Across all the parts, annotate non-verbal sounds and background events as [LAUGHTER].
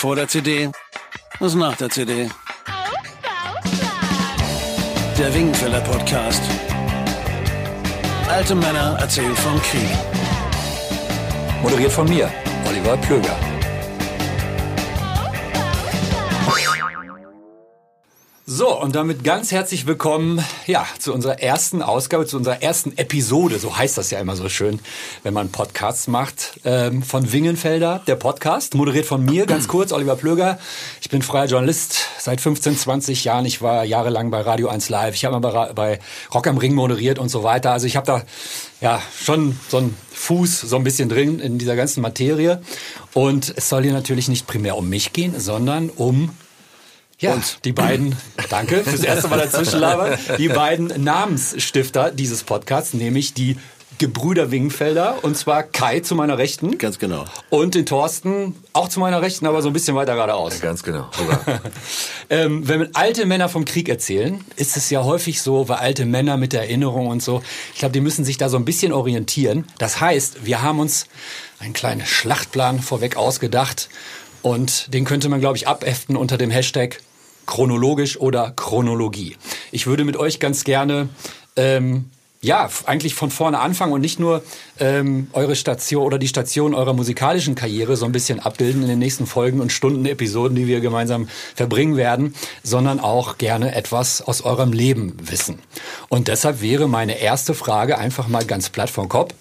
Vor der CD, was nach der CD. Der Wingenfeller Podcast. Alte Männer erzählen vom Krieg. Moderiert von mir, Oliver Plöger. So, und damit ganz herzlich willkommen, ja, zu unserer ersten Ausgabe, zu unserer ersten Episode, so heißt das ja immer so schön, wenn man Podcasts macht, ähm, von Wingenfelder, der Podcast, moderiert von mir, ganz [CLEARS THROAT] kurz, Oliver Plöger. Ich bin freier Journalist seit 15, 20 Jahren. Ich war jahrelang bei Radio 1 Live, ich habe mal bei Rock am Ring moderiert und so weiter. Also ich habe da ja schon so einen Fuß so ein bisschen drin in dieser ganzen Materie. Und es soll hier natürlich nicht primär um mich gehen, sondern um ja, und die beiden, [LAUGHS] danke fürs erste Mal dazwischen [LAUGHS] labern, die beiden Namensstifter dieses Podcasts, nämlich die Gebrüder Wingfelder und zwar Kai zu meiner Rechten. Ganz genau. Und den Thorsten auch zu meiner Rechten, aber so ein bisschen weiter geradeaus. Ja, ganz genau. [LAUGHS] ähm, wenn alte Männer vom Krieg erzählen, ist es ja häufig so, weil alte Männer mit Erinnerung und so, ich glaube, die müssen sich da so ein bisschen orientieren. Das heißt, wir haben uns einen kleinen Schlachtplan vorweg ausgedacht und den könnte man, glaube ich, abäften unter dem Hashtag chronologisch oder Chronologie. Ich würde mit euch ganz gerne ähm, ja, eigentlich von vorne anfangen und nicht nur ähm, eure Station oder die Station eurer musikalischen Karriere so ein bisschen abbilden in den nächsten Folgen und Stunden, Episoden, die wir gemeinsam verbringen werden, sondern auch gerne etwas aus eurem Leben wissen. Und deshalb wäre meine erste Frage einfach mal ganz platt vom Kopf.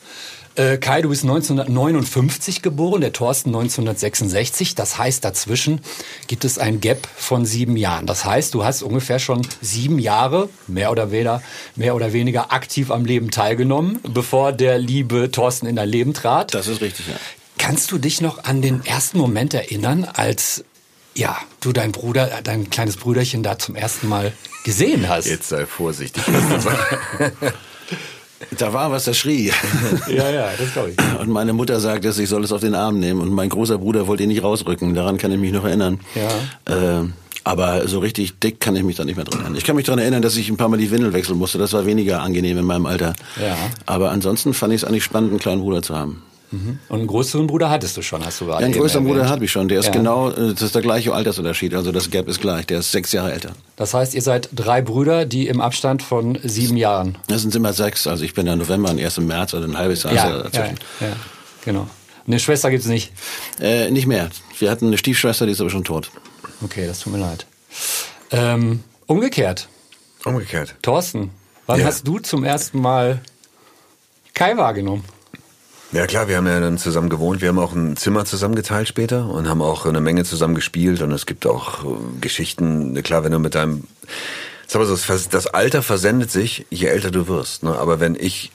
Äh, Kai, du bist 1959 geboren, der Thorsten 1966. Das heißt, dazwischen gibt es ein Gap von sieben Jahren. Das heißt, du hast ungefähr schon sieben Jahre, mehr oder weniger, mehr oder weniger aktiv am Leben teilgenommen, bevor der liebe Thorsten in dein Leben trat. Das ist richtig, ja. Kannst du dich noch an den ersten Moment erinnern, als ja, du dein Bruder, dein kleines Brüderchen da zum ersten Mal gesehen hast? Jetzt sei vorsichtig. [LAUGHS] Da war was, das schrie. [LAUGHS] ja, ja, das glaube ich. Und meine Mutter sagte, ich soll es auf den Arm nehmen. Und mein großer Bruder wollte ihn nicht rausrücken. Daran kann ich mich noch erinnern. Ja. Äh, aber so richtig dick kann ich mich da nicht mehr dran erinnern. Ich kann mich daran erinnern, dass ich ein paar Mal die Windel wechseln musste. Das war weniger angenehm in meinem Alter. Ja. Aber ansonsten fand ich es eigentlich spannend, einen kleinen Bruder zu haben. Mhm. Und einen größeren Bruder hattest du schon, hast du gerade ja, einen größeren Bruder habe ich schon. Der ist Ja. genau, äh, das ist der gleiche Altersunterschied. Also das Gap ist gleich. Der ist sechs Jahre älter. Das heißt, ihr seid drei Brüder, die im Abstand von sieben Jahren. Das sind immer sechs. Also ich bin ja November und erst im März oder ein halbes Jahr ja, dazwischen. ja, ja, genau. Eine Schwester gibt's nicht. Äh, nicht mehr. Wir hatten eine Stiefschwester, die ist aber schon tot. Okay, das tut mir leid. Ähm, umgekehrt, Umgekehrt. Thorsten, wann Ja. hast du zum ersten Mal Kai wahrgenommen? Ja klar, wir haben ja dann zusammen gewohnt. Wir haben auch ein Zimmer zusammen geteilt später und haben auch eine Menge zusammen gespielt. Und es gibt auch äh, Geschichten, klar, wenn du mit deinem... Das Alter versendet sich, je älter du wirst. Ne? Aber wenn ich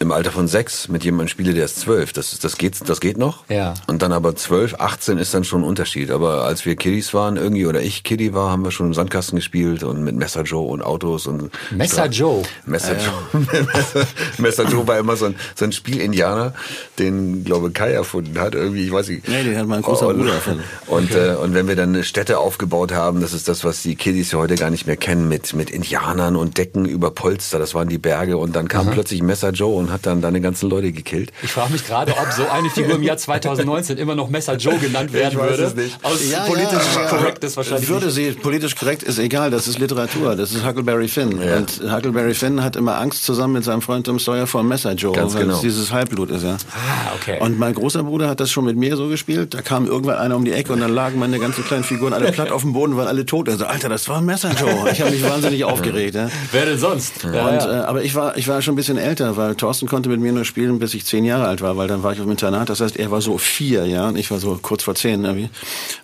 im Alter von sechs mit jemandem spiele, der ist zwölf, das, das, geht, das geht noch. Ja. Und dann aber zwölf, 18 ist dann schon ein Unterschied. Aber als wir Kiddies waren irgendwie, oder ich Kiddie war, haben wir schon im Sandkasten gespielt und mit Messer Joe und Autos und... Messer Joe. Messer Joe. [LAUGHS] Messer, Messer Joe war immer so ein, so ein Spiel-Indianer, den, glaube Kai erfunden hat. Irgendwie, ich weiß nicht. Nee, den hat mein großer und, Bruder erfunden. Und, äh, und wenn wir dann Städte aufgebaut haben, das ist das, was die Kiddies ja heute gar nicht mehr kennen, mit, mit Indianern und Decken über Polster, das waren die Berge. Und dann kam plötzlich Messer Joe und hat dann deine ganzen Leute gekillt. Ich frage mich gerade, ob so eine Figur im Jahr 2019 immer noch Messer Joe genannt werden Ich weiß würde. es nicht. Aus Ja, politisch ja, korrekt ist wahrscheinlich Würde nicht. sie, politisch korrekt ist egal, das ist Literatur, das ist Huckleberry Finn. Ja. Und Huckleberry Finn hat immer Angst zusammen mit seinem Freund Tom Sawyer vor Messer Joe, Ganz weil genau. es dieses Halbblut ist, ja. Ah, okay. Und mein großer Bruder hat das schon mit mir so gespielt. Da kam irgendwann einer um die Ecke und dann lagen meine ganzen kleinen Figuren alle platt auf dem Boden, waren alle tot. Er so, Alter, das war ein Messer Joe. Ich habe mich wahnsinnig [LAUGHS] aufgeregt. Ja. Wer denn sonst? Ja, Und, ja. Äh, aber ich war, ich war schon ein bisschen älter, weil Thorsten konnte mit mir nur spielen, bis ich zehn Jahre alt war, weil dann war ich auf dem Internat. Das heißt, er war so vier, ja, und ich war so kurz vor zehn. Irgendwie.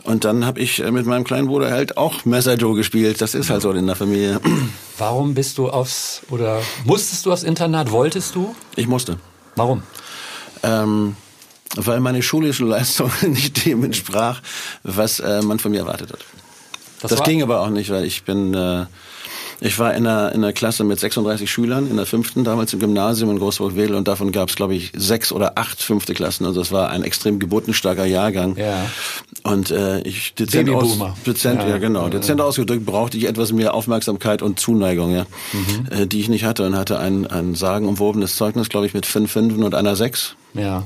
Und dann habe ich äh, mit meinem kleinen Bruder halt auch Messer Joe gespielt. Das ist halt so in der Familie. [CLEARS THROAT] Warum bist du aufs, oder musstest du aufs Internat, wolltest du? Ich musste. Warum? Ähm, weil meine schulische Leistung [LAUGHS] nicht dem entsprach, was äh, man von mir erwartet hat. Das, war- ging aber auch nicht, weil ich bin, äh, ich war in einer, in einer Klasse mit 36 Schülern, in der fünften, damals im Gymnasium in Großburg-Wedel und davon gab es, glaube ich, sechs oder acht fünfte Klassen. Also es war ein extrem geburtenstarker Jahrgang. Ja. Und äh, ich dezent, aus, dezent Ja. ja. genau, dezent ausgedrückt brauchte ich etwas mehr Aufmerksamkeit und Zuneigung, ja, Mhm. äh, die ich nicht hatte und hatte ein, ein sagenumwobenes Zeugnis, glaube ich, mit fünf Fünfen und einer Sechs. Ja.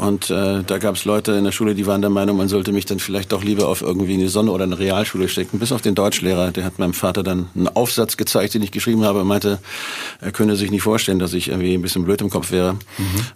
Und äh, da gab es Leute in der Schule, die waren der Meinung, man sollte mich dann vielleicht doch lieber auf irgendwie eine Sonne oder eine Realschule stecken. Bis auf den Deutschlehrer, der hat meinem Vater dann einen Aufsatz gezeigt, den ich geschrieben habe. Er meinte, er könne sich nicht vorstellen, dass ich irgendwie ein bisschen blöd im Kopf wäre. Mhm.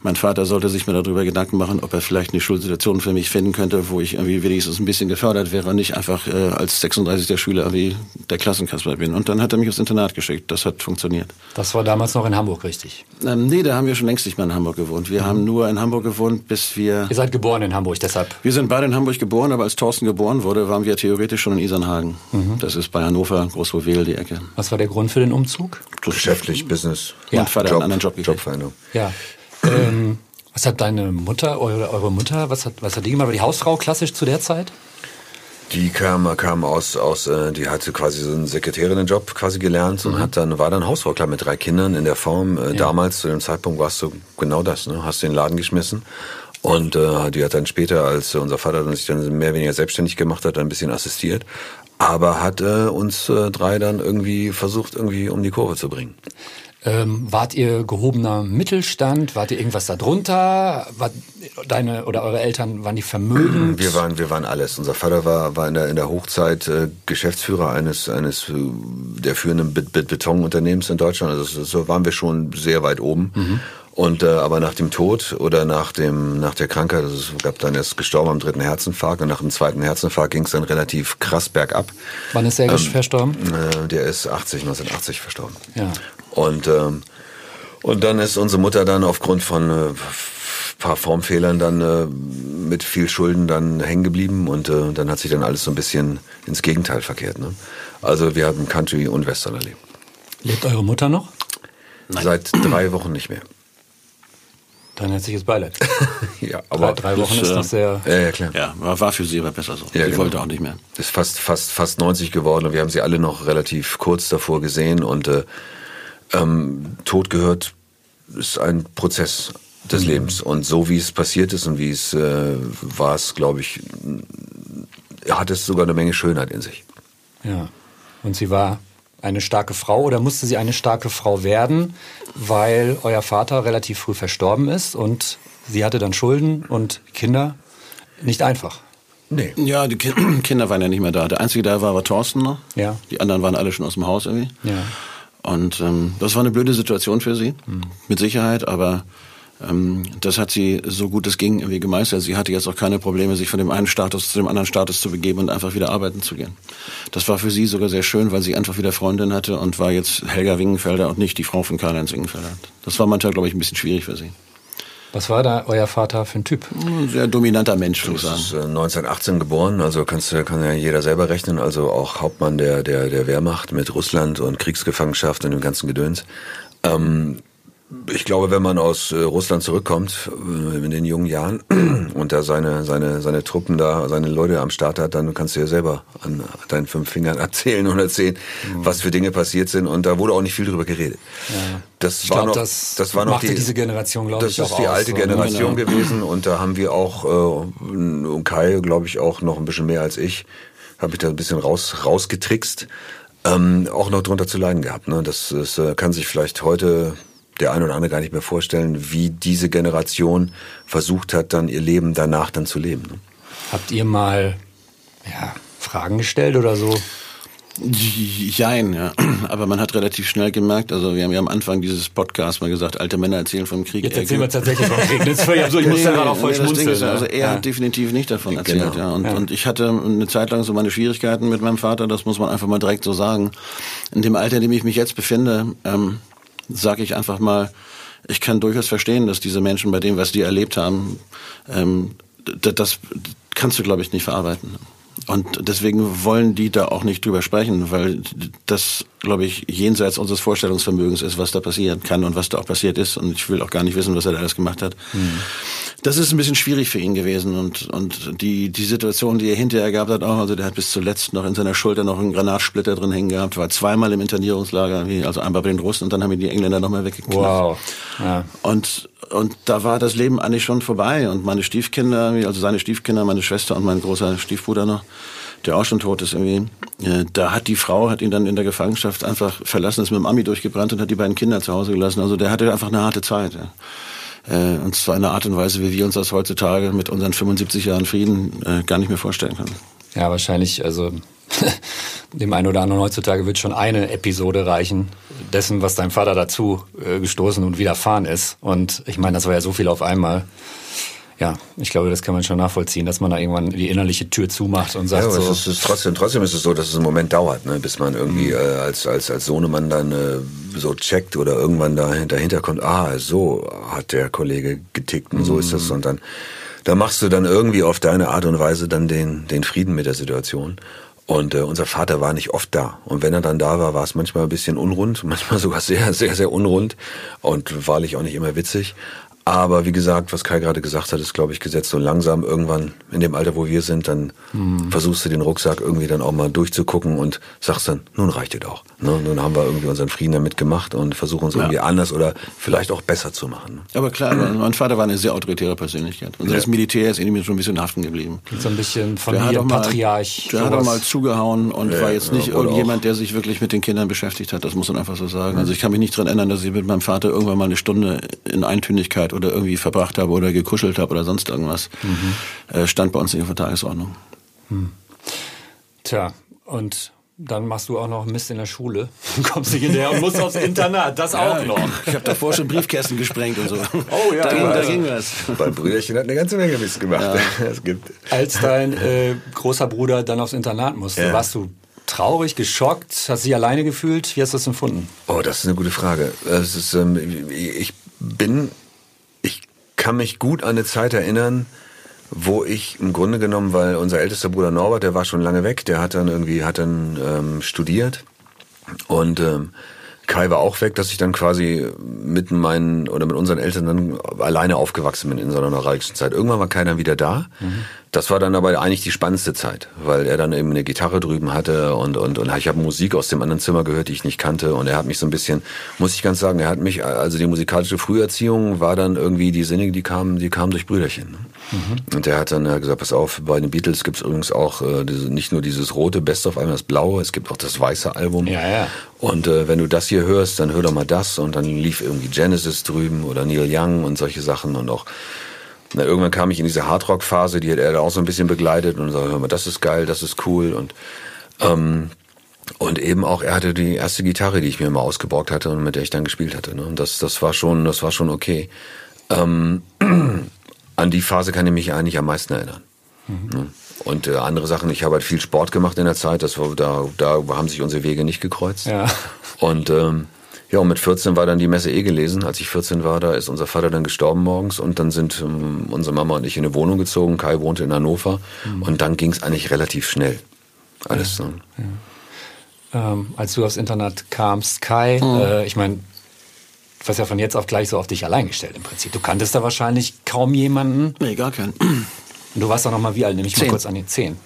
Mein Vater sollte sich mir darüber Gedanken machen, ob er vielleicht eine Schulsituation für mich finden könnte, wo ich irgendwie wenigstens ein bisschen gefördert wäre und nicht einfach äh, als 36. Schüler wie der Klassenkasper bin. Und dann hat er mich aufs Internat geschickt. Das hat funktioniert. Das war damals noch in Hamburg, richtig? Ähm, nee, da haben wir schon längst nicht mehr in Hamburg gewohnt. Wir mhm. haben nur in Hamburg gewohnt, bis wir... Ihr seid geboren in Hamburg, deshalb? Wir sind beide in Hamburg geboren, aber als Thorsten geboren wurde, waren wir theoretisch schon in Isernhagen. Mhm. Das ist bei Hannover, Großwohlwehl, die Ecke. Was war der Grund für den Umzug? Geschäftlich, Business. Ja. Und Vater Job, einen anderen Job gekriegt. Jobveränderung. Ja. ähm, was hat deine Mutter, eure, eure Mutter, was hat, was hat die gemacht? War die Hausfrau klassisch zu der Zeit? Die kam, kam aus, aus äh, die hatte quasi so einen Sekretärinnenjob quasi gelernt und mhm. hat dann, war dann Hausfrau, klar, mit drei Kindern in der Form. Äh, ja. Damals, zu dem Zeitpunkt, warst du genau das, ne? Hast den Laden geschmissen. Und äh, die hat dann später, als unser Vater sich dann mehr oder weniger selbstständig gemacht hat, ein bisschen assistiert. Aber hat äh, uns äh, drei dann irgendwie versucht, irgendwie um die Kurve zu bringen. Ähm, wart ihr gehobener Mittelstand? Wart ihr irgendwas darunter? War deine oder eure Eltern waren die vermögend? Wir waren, wir waren alles. Unser Vater war, war in der, in der Hochzeit äh, Geschäftsführer eines, eines äh, der führenden Be Be Betonunternehmens in Deutschland. Also so waren wir schon sehr weit oben. Mhm. Und äh, aber nach dem Tod oder nach dem nach der Krankheit, also es gab dann erst gestorben am dritten Herzinfarkt und nach dem zweiten Herzinfarkt ging es dann relativ krass bergab. Wann ist er ähm, verstorben? Äh, der ist 80 1980 verstorben. Ja. Und ähm, und dann ist unsere Mutter dann aufgrund von äh, paar Formfehlern dann äh, mit viel Schulden dann hängen geblieben und äh, dann hat sich dann alles so ein bisschen ins Gegenteil verkehrt. Ne? Also wir haben Country und Western erlebt. Lebt eure Mutter noch? Nein. Seit drei Wochen nicht mehr. Dann herzliches [LAUGHS] Beileid. ja, aber drei, drei Wochen ist, ist das sehr. Ja, ja, klar. Ja, war für sie aber besser so. Ja, sie genau. wollte auch nicht mehr. Ist fast, fast, fast 90 geworden und wir haben sie alle noch relativ kurz davor gesehen und äh, ähm, Tod gehört, ist ein Prozess des mhm. Lebens und so wie es passiert ist und wie es äh, war es, glaube ich, hat es sogar eine Menge Schönheit in sich. Ja. Und sie war eine starke Frau oder musste sie eine starke Frau werden, weil euer Vater relativ früh verstorben ist und sie hatte dann Schulden und Kinder? Nicht einfach. Nee. Ja, die [CLEARS THROAT] Kinder waren ja nicht mehr da. Der einzige, der war, war Thorsten noch. Ja. Die anderen waren alle schon aus dem Haus irgendwie. Ja. Und ähm, das war eine blöde Situation für sie, mhm. mit Sicherheit, aber das hat sie so gut es ging irgendwie gemeistert. Sie hatte jetzt auch keine Probleme, sich von dem einen Status zu dem anderen Status zu begeben und einfach wieder arbeiten zu gehen. Das war für sie sogar sehr schön, weil sie einfach wieder Freundin hatte und war jetzt Helga Wingenfelder und nicht die Frau von Karl-Heinz Wingenfelder. Das war manchmal, glaube ich, ein bisschen schwierig für sie. Was war da euer Vater für ein Typ? Ein sehr dominanter Mensch, würde ich sagen. Ist, äh, 1918 geboren, also kannst, kann ja jeder selber rechnen, also auch Hauptmann der, der, der Wehrmacht mit Russland und Kriegsgefangenschaft und dem ganzen Gedöns. Ähm, ich glaube, wenn man aus äh, Russland zurückkommt äh, in den jungen Jahren [CLEARS THROAT] und da seine seine seine Truppen da, seine Leute am Start hat, dann kannst du ja selber an deinen fünf Fingern [LAUGHS] erzählen und erzählen, mhm. was für Dinge passiert sind und da wurde auch nicht viel drüber geredet. Ja. Das ich war glaub, noch das, das war noch die diese Generation, glaube ich, Das ist die alte so, ne? Generation genau. gewesen und da haben wir auch äh, Kai, glaube ich, auch noch ein bisschen mehr als ich, habe ich da ein bisschen raus rausgetrickst. Ähm, auch noch drunter zu leiden gehabt. Ne? Das, das äh, kann sich vielleicht heute der ein oder andere gar nicht mehr vorstellen, wie diese Generation versucht hat, dann ihr Leben danach dann zu leben. Ne? Habt ihr mal ja, Fragen gestellt oder so? Jein, ja. [CLEARS THROAT] Aber man hat relativ schnell gemerkt, also wir haben ja am Anfang dieses Podcasts mal gesagt, alte Männer erzählen vom Krieg. Jetzt erzählen wir tatsächlich vom Krieg. [LAUGHS] Jetzt, so, ich muss nee, ja gerade auch voll nee, schmunzeln. Ist, also er ja. hat definitiv nicht davon erzählt. Genau. Ja. Und, ja. und ich hatte eine Zeit lang so meine Schwierigkeiten mit meinem Vater, das muss man einfach mal direkt so sagen. In dem Alter, in dem ich mich jetzt befinde, ähm, sage ich einfach mal, ich kann durchaus verstehen, dass diese Menschen bei dem, was die erlebt haben, ähm, das kannst du, glaube ich, nicht verarbeiten. Und deswegen wollen die da auch nicht drüber sprechen, weil das, glaube ich, jenseits unseres Vorstellungsvermögens ist, was da passieren kann und was da auch passiert ist. Und ich will auch gar nicht wissen, was er da alles gemacht hat. Mhm. Das ist ein bisschen schwierig für ihn gewesen. Und, und die, die Situation, die er hinterher gehabt hat, auch, also der hat bis zuletzt noch in seiner Schulter noch einen Granatsplitter drin hängen gehabt, war zweimal im Internierungslager, also einmal bei den Russen und dann haben ihn die Engländer nochmal weggeknallt. Wow. Ja. Und und da war das Leben eigentlich schon vorbei. Und meine Stiefkinder, also seine Stiefkinder, meine Schwester und mein großer Stiefbruder noch, der auch schon tot ist irgendwie, äh, da hat die Frau, hat ihn dann in der Gefangenschaft einfach verlassen, ist mit dem Ami durchgebrannt und hat die beiden Kinder zu Hause gelassen. Also der hatte einfach eine harte Zeit. Äh, und zwar in einer Art und Weise, wie wir uns das heutzutage mit unseren 75 Jahren Frieden äh, gar nicht mehr vorstellen können. Ja, wahrscheinlich, also [LAUGHS] dem einen oder anderen heutzutage wird schon eine Episode reichen, dessen, was dein Vater dazu äh, gestoßen und widerfahren ist. Und ich meine, das war ja so viel auf einmal. Ja, ich glaube, das kann man schon nachvollziehen, dass man da irgendwann die innerliche Tür zumacht und sagt Ja, aber so. es ist, trotzdem, trotzdem ist es so, dass es einen Moment dauert, ne, bis man irgendwie äh, als, als, als Sohnemann dann äh, so checkt oder irgendwann da dahinter kommt, ah, so hat der Kollege getickt und so ist das. Und dann, da machst du dann irgendwie auf deine Art und Weise dann den, den Frieden mit der Situation. Und äh, unser Vater war nicht oft da. Und wenn er dann da war, war es manchmal ein bisschen unrund, manchmal sogar sehr, sehr, sehr unrund und wahrlich auch nicht immer witzig. Aber wie gesagt, was Kai gerade gesagt hat, ist, glaube ich, gesetzt. So langsam irgendwann in dem Alter, wo wir sind, dann versuchst du den Rucksack irgendwie dann auch mal durchzugucken und sagst dann, nun reicht es auch. Ne? Nun haben wir irgendwie unseren Frieden damit gemacht und versuchen uns irgendwie anders oder vielleicht auch besser zu machen. Ne? Aber klar, mein Vater war eine sehr autoritäre Persönlichkeit. Und das Militär ist irgendwie schon ein bisschen haften geblieben. so ein bisschen Der hat auch mal, Familienpatriarch. der hat auch mal zugehauen und Ja, war jetzt nicht ja, irgendjemand, der sich wirklich mit den Kindern beschäftigt hat. Das muss man einfach so sagen. Also ich kann mich nicht dran erinnern, dass ich mit meinem Vater irgendwann mal eine Stunde in Eintönigkeit oder irgendwie verbracht habe oder gekuschelt habe oder sonst irgendwas. Äh, stand bei uns nicht auf der Tagesordnung. Tja, und dann machst du auch noch Mist in der Schule. [LAUGHS] Kommst nicht hinterher und musst aufs Internat. Das auch noch. Ich habe davor schon Briefkästen gesprengt und so. [LAUGHS] Oh ja, da ging, ja, da ja. ging was. Mein Brüderchen hat eine ganze Menge Mist gemacht. [LAUGHS] Es gibt Als dein äh, großer Bruder dann aufs Internat musste, Ja. warst du traurig, geschockt, hast dich alleine gefühlt? Wie hast du das empfunden? Oh, das ist eine gute Frage. Ist, ähm, ich bin, kann mich gut an eine Zeit erinnern, wo ich im Grunde genommen, weil unser ältester Bruder Norbert, der war schon lange weg, der hat dann irgendwie, hat dann ähm, studiert und ähm, Kai war auch weg, dass ich dann quasi mit meinen oder mit unseren Eltern dann alleine aufgewachsen bin in so einer neuralgischen Zeit. Irgendwann war keiner wieder da. Das war dann aber eigentlich die spannendste Zeit, weil er dann eben eine Gitarre drüben hatte und und und ich habe Musik aus dem anderen Zimmer gehört, die ich nicht kannte und er hat mich so ein bisschen, muss ich ganz sagen, er hat mich also die musikalische Früherziehung war dann irgendwie die Sinne, die kamen, die kamen durch Brüderchen. ne? Und der hat dann äh, gesagt, pass auf, bei den Beatles gibt's übrigens auch äh, diese, nicht nur dieses rote Best of einmal das blaue, es gibt auch das weiße Album. Ja, ja. Und äh, wenn du das hier hörst, dann hör doch mal das. Und dann lief irgendwie Genesis drüben oder Neil Young und solche Sachen. Und auch, na, irgendwann kam ich in diese Hardrock-Phase, die hat er da auch so ein bisschen begleitet. Und so, hör mal, das ist geil, das ist cool. Und, ähm, und eben auch, er hatte die erste Gitarre, die ich mir mal ausgeborgt hatte und mit der ich dann gespielt hatte. Ne? Und das, das war schon, das war schon okay. Ähm, [CLEARS THROAT] an die Phase kann ich mich eigentlich am meisten erinnern. Ne? Und äh, andere Sachen, ich habe halt viel Sport gemacht in der Zeit, das war, da, da haben sich unsere Wege nicht gekreuzt. Ja. Und ähm, ja, und mit 14 war dann die Messe eh gelesen. Als ich 14 war, da ist unser Vater dann gestorben morgens und dann sind ähm, unsere Mama und ich in eine Wohnung gezogen. Kai wohnte in Hannover und dann ging es eigentlich relativ schnell. Alles so. Ähm, als du aufs Internat kamst, Kai, äh, ich meine, du warst ja von jetzt auf gleich so auf dich allein gestellt im Prinzip. Du kanntest da wahrscheinlich kaum jemanden. Nee, gar keinen. Und du warst doch noch mal wie alt? Nehme ich mal kurz an die zehn.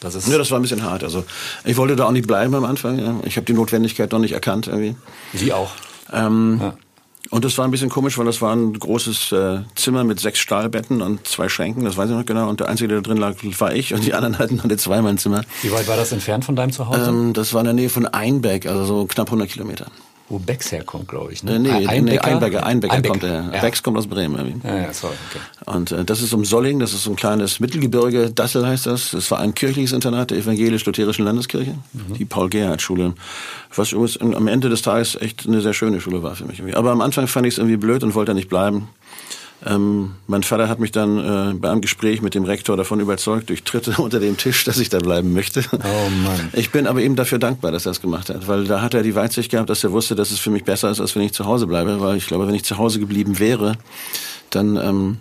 Das ist Ja, das war ein bisschen hart. Also ich wollte da auch nicht bleiben am Anfang. Ja. Ich habe die Notwendigkeit noch nicht erkannt irgendwie. wie auch. Ähm, Ja. Und das war ein bisschen komisch, weil das war ein großes äh, Zimmer mit sechs Stahlbetten und zwei Schränken, das weiß ich noch genau. Und der Einzige, der da drin lag, war ich und die anderen hatten alle zweimal ein Zimmer. Wie weit war das entfernt von deinem Zuhause? Ähm, das war in der Nähe von Einbeck, also so knapp 100 Kilometer. Wo Becks herkommt, glaube ich. Äh, Ne? nee, nee, Einbecker? Einbecker, Einbecker Einbeck. kommt der. Ja. Becks kommt aus Bremen. Irgendwie. Ja, ja, sorry, okay. Und äh, das ist um Solling, das ist so ein kleines Mittelgebirge, Dassel heißt das. Das war ein kirchliches Internat der evangelisch-lutherischen Landeskirche, die Paul-Gerhardt-Schule. Was übrigens am Ende des Tages echt eine sehr schöne Schule war für mich. Irgendwie. Aber am Anfang fand ich es irgendwie blöd und wollte da nicht bleiben. Ähm, mein Vater hat mich dann äh, bei einem Gespräch mit dem Rektor davon überzeugt, durch Tritte [LAUGHS] unter dem Tisch, dass ich da bleiben möchte. Oh Mann. Ich bin aber ihm dafür dankbar, dass er das gemacht hat, weil da hat er die Weitsicht gehabt, dass er wusste, dass es für mich besser ist, als wenn ich zu Hause bleibe, weil ich glaube, wenn ich zu Hause geblieben wäre, dann, ähm,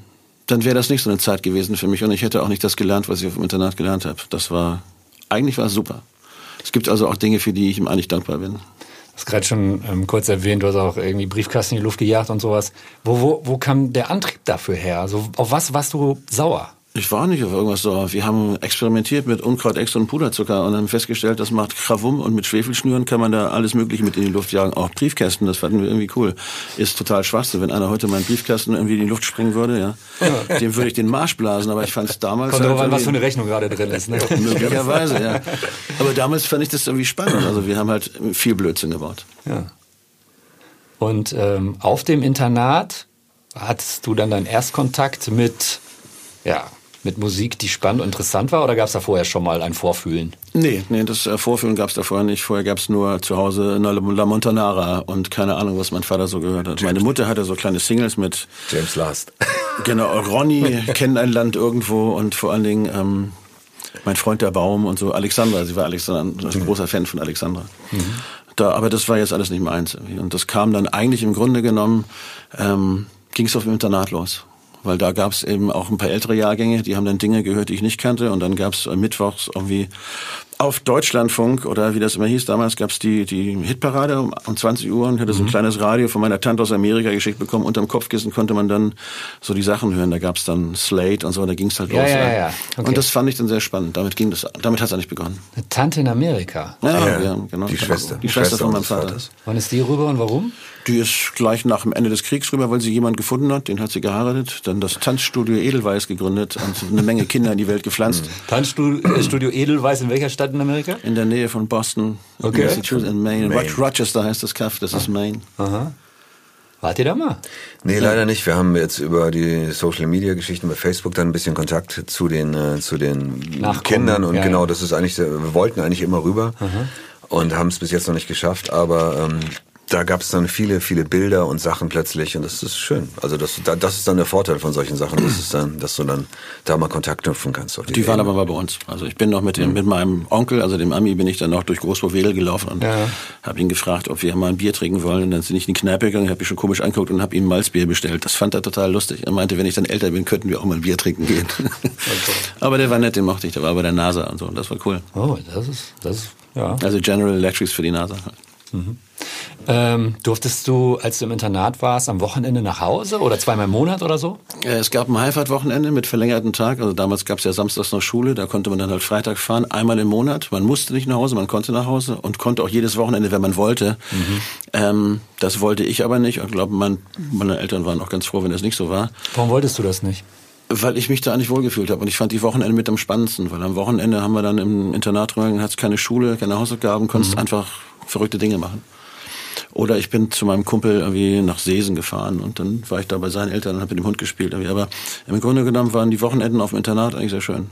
dann wäre das nicht so eine Zeit gewesen für mich und ich hätte auch nicht das gelernt, was ich auf dem Internat gelernt habe. Das war, eigentlich war es super. Es gibt also auch Dinge, für die ich ihm eigentlich dankbar bin. Du hast gerade schon ähm, kurz erwähnt, du hast auch irgendwie Briefkasten in die Luft gejagt und sowas. Wo, wo, wo kam der Antrieb dafür her? Also, auf was warst du sauer? Ich war nicht auf irgendwas sauer. Wir haben experimentiert mit Unkraut, Extra und Puderzucker und haben festgestellt, das macht Krawum und mit Schwefelschnüren kann man da alles Mögliche mit in die Luft jagen. Auch Briefkästen, das fanden wir irgendwie cool. Ist total Schwachsinn. Wenn einer heute meinen Briefkasten irgendwie in die Luft springen würde, ja, dem würde ich den Marsch blasen. Aber ich fand es damals Kommt halt drauf an, was für eine Rechnung gerade drin ist. Ne? [LAUGHS] möglicherweise, ja. Aber damals fand ich das irgendwie spannend. Also wir haben halt viel Blödsinn gebaut. Ja. Und ähm, auf dem Internat hattest du dann deinen Erstkontakt mit, ja, mit Musik, die spannend und interessant war, oder gab es da vorher schon mal ein Vorfühlen? Nee, nee, das äh, Vorfühlen gab es da vorher nicht. Vorher gab es nur zu Hause La, La Montanara und keine Ahnung, was mein Vater so gehört hat. Meine Mutter hatte so kleine Singles mit James Last. [LAUGHS] Genau, Ronny [LAUGHS] kennt ein Land irgendwo und vor allen Dingen ähm, mein Freund der Baum und so Alexandra. Sie war Alexandra, ein großer Fan von Alexandra. Da, aber das war jetzt alles nicht meins. Und das kam dann eigentlich im Grunde genommen, ähm, ging es auf dem Internat los. Weil da gab es eben auch ein paar ältere Jahrgänge, die haben dann Dinge gehört, die ich nicht kannte. Und dann gab es mittwochs irgendwie auf Deutschlandfunk oder wie das immer hieß, damals gab es die, die Hitparade um, um 20 Uhr und ich hatte so ein kleines Radio von meiner Tante aus Amerika geschickt bekommen. Unterm Kopfkissen konnte man dann so die Sachen hören. Da gab es dann Slate und so, da ging es halt Ja, los. ja, ja. Okay. Und das fand ich dann sehr spannend. Damit ging das, damit hat es eigentlich begonnen. Eine Tante in Amerika. Ja, Ja, ja, genau. die Schwester. Die Schwester von meinem Vater. Vaters. Wann ist die rüber und warum? Die ist gleich nach dem Ende des Kriegs rüber, weil sie jemanden gefunden hat, den hat sie geheiratet, dann das Tanzstudio Edelweiß gegründet und eine Menge Kinder in die Welt gepflanzt. Tanzstudio Studio Edelweiß in welcher Stadt in Amerika? In der Nähe von Boston, Okay. Massachusetts, in Maine. Maine. Roch- Rochester heißt das Kaff, das ist Maine. Aha. Wart ihr da mal? Nee, leider nicht. Wir haben jetzt über die Social Media Geschichten bei Facebook dann ein bisschen Kontakt zu den äh, zu den Nachkommen, Kindern und ja, genau, ja. das ist eigentlich wir wollten eigentlich immer rüber und haben es bis jetzt noch nicht geschafft, aber ähm, da gab es dann viele, viele Bilder und Sachen plötzlich und das ist schön. Also das, da- das ist dann der Vorteil von solchen Sachen, das ist dann, dass du dann da mal Kontakt knüpfen kannst. auf Die waren Ebene. aber mal bei uns. Also ich bin noch mit, dem, mit meinem Onkel, also dem Ami, bin ich dann noch durch Großburg-Wedel gelaufen und Ja. habe ihn gefragt, ob wir mal ein Bier trinken wollen. Und dann sind ich in die Kneipe gegangen, habe mich schon komisch angeguckt und habe ihm ein Malzbier bestellt. Das fand er total lustig. Er meinte, wenn ich dann älter bin, könnten wir auch mal ein Bier trinken gehen. [LAUGHS] aber der war nett, den mochte ich. Der war bei der NASA und so. Und das war cool. Oh, das ist, das ist, ja. Also General Electrics für die NASA. Ähm, durftest du, als du im Internat warst, am Wochenende nach Hause oder zweimal im Monat oder so? Äh, Es gab ein Heimfahrtwochenende mit verlängerten Tag. Also damals gab es ja samstags noch Schule. Da konnte man dann halt Freitag fahren, einmal im Monat. Man musste nicht nach Hause, man konnte nach Hause und konnte auch jedes Wochenende, wenn man wollte. Ähm, das wollte ich aber nicht. Ich glaube, mein, meine Eltern waren auch ganz froh, wenn das nicht so war. Warum wolltest du das nicht? Weil ich mich da eigentlich wohlgefühlt habe. Und ich fand die Wochenende mit am spannendsten. Weil am Wochenende haben wir dann im Internat drin, hat es keine Schule, keine Hausaufgaben, konntest einfach verrückte Dinge machen. Oder ich bin zu meinem Kumpel irgendwie nach Seesen gefahren und dann war ich da bei seinen Eltern und habe mit dem Hund gespielt. Irgendwie. Aber im Grunde genommen waren die Wochenenden auf dem Internat eigentlich sehr schön.